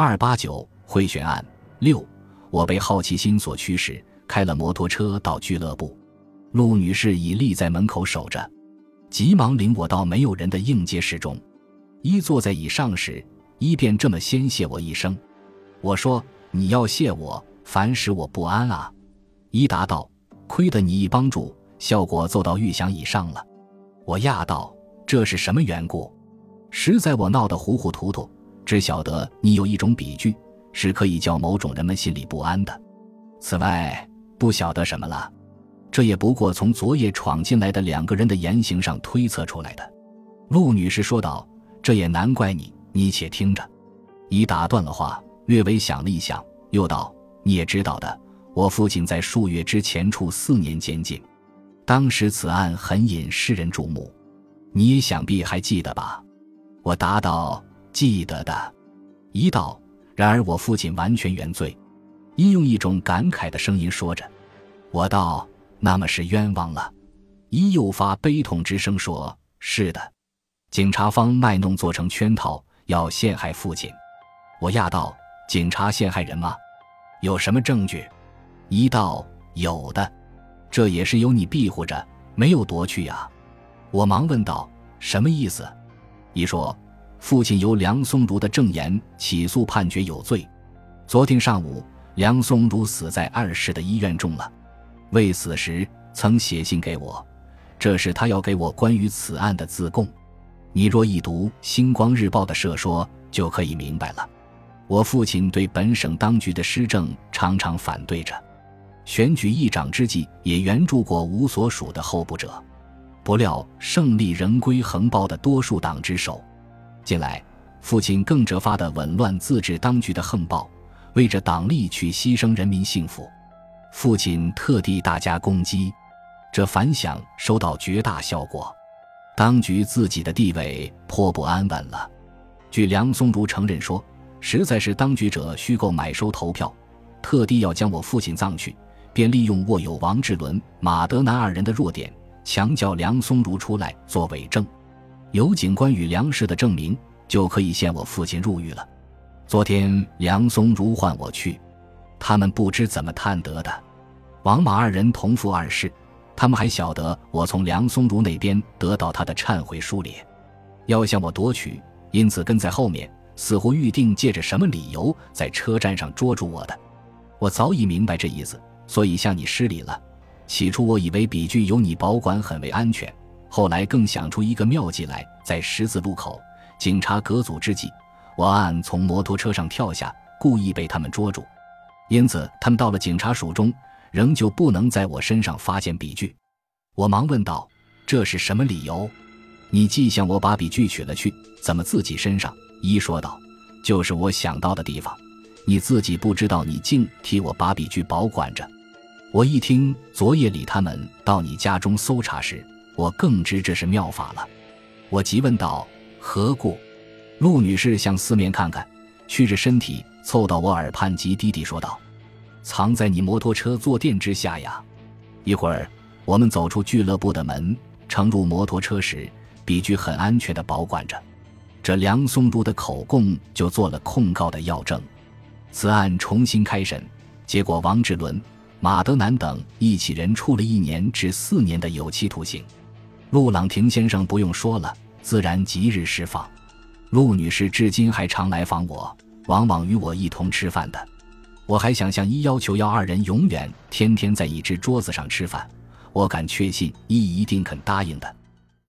二八九贿选案六，我被好奇心所驱使，开了摩托车到俱乐部。陆女士已立在门口守着，急忙领我到没有人的应接室中。一坐在椅上时，一便这么先谢我一声。我说：“你要谢我，烦使我不安啊。”一答道：“亏得你一帮助，效果奏到预想以上了。”我讶道：“这是什么缘故？”实在我闹得糊糊涂涂，只晓得你有一种笔具，是可以叫某种人们心里不安的。此外，不晓得什么了。这也不过从昨夜闯进来的两个人的言行上推测出来的。”陆女士说道，“这也难怪你。你且听着。”已打断了话，略微想了一想，又道：“你也知道的，我父亲在数月之前处四年监禁，当时此案很引世人注目，你也想必还记得吧？”我答道：“记得的。”一道：“然而我父亲完全原罪。”因用一种感慨的声音说着。我道。那么是冤枉了，一又发悲痛之声说：“是的，警察方卖弄做成圈套，要陷害父亲。”我讶道：“警察陷害人吗？有什么证据？”一道：“有的，这也是由你庇护着，没有夺去呀。”我忙问道：“什么意思？”一说：“父亲由梁松如的证言起诉判决有罪。昨天上午，梁松如死在二市的医院中了。”未死时曾写信给我，这是他要给我关于此案的自供。你若一读《星光日报》的社说，就可以明白了。我父亲对本省当局的施政常常反对着，选举议长之际也援助过无所属的候补者，不料胜利仍归横暴的多数党之手。近来，父亲更折发的紊乱自治当局的横暴，为着党利去牺牲人民幸福。父亲特地大加攻击，这反响收到绝大效果，当局自己的地位颇不安稳了。据梁松如承认说，实在是当局者虚构买收投票，特地要将我父亲葬去，便利用握有王志伦、马德南二人的弱点，强叫梁松如出来做伪证，有警官与梁氏的证明，就可以陷我父亲入狱了。昨天梁松如唤我去。他们不知怎么探得的，王马二人同父二世，他们还晓得我从梁松如那边得到他的忏悔书里，要向我夺取，因此跟在后面，似乎预定借着什么理由在车站上捉住我的。我早已明白这意思，所以向你施礼了。起初我以为笔具由你保管很为安全，后来更想出一个妙计来，在十字路口警察隔阻之际，我暗暗从摩托车上跳下，故意被他们捉住。因此，他们到了警察署中，仍旧不能在我身上发现笔具。我忙问道：“这是什么理由？你既向我把笔具取了去，怎么自己身上？”一说道：“就是我想到的地方，你自己不知道，你竟替我把笔具保管着。”我一听，昨夜里他们到你家中搜查时，我更知这是妙法了。我急问道：“何故？”陆女士向四面看看，屈着身体。凑到我耳畔，急低低说道：“藏在你摩托车坐垫之下呀！”一会儿，我们走出俱乐部的门，乘入摩托车时，笔具很安全的保管着。这梁松如的口供就做了控告的要证。此案重新开审，结果王志伦、马德南等一起人处了一年至四年的有期徒刑。陆朗廷先生不用说了，自然即日释放。陆女士至今还常来访我。往往与我一同吃饭的，我还想向一要求要二人永远天天在一只桌子上吃饭，我敢确信一一定肯答应的。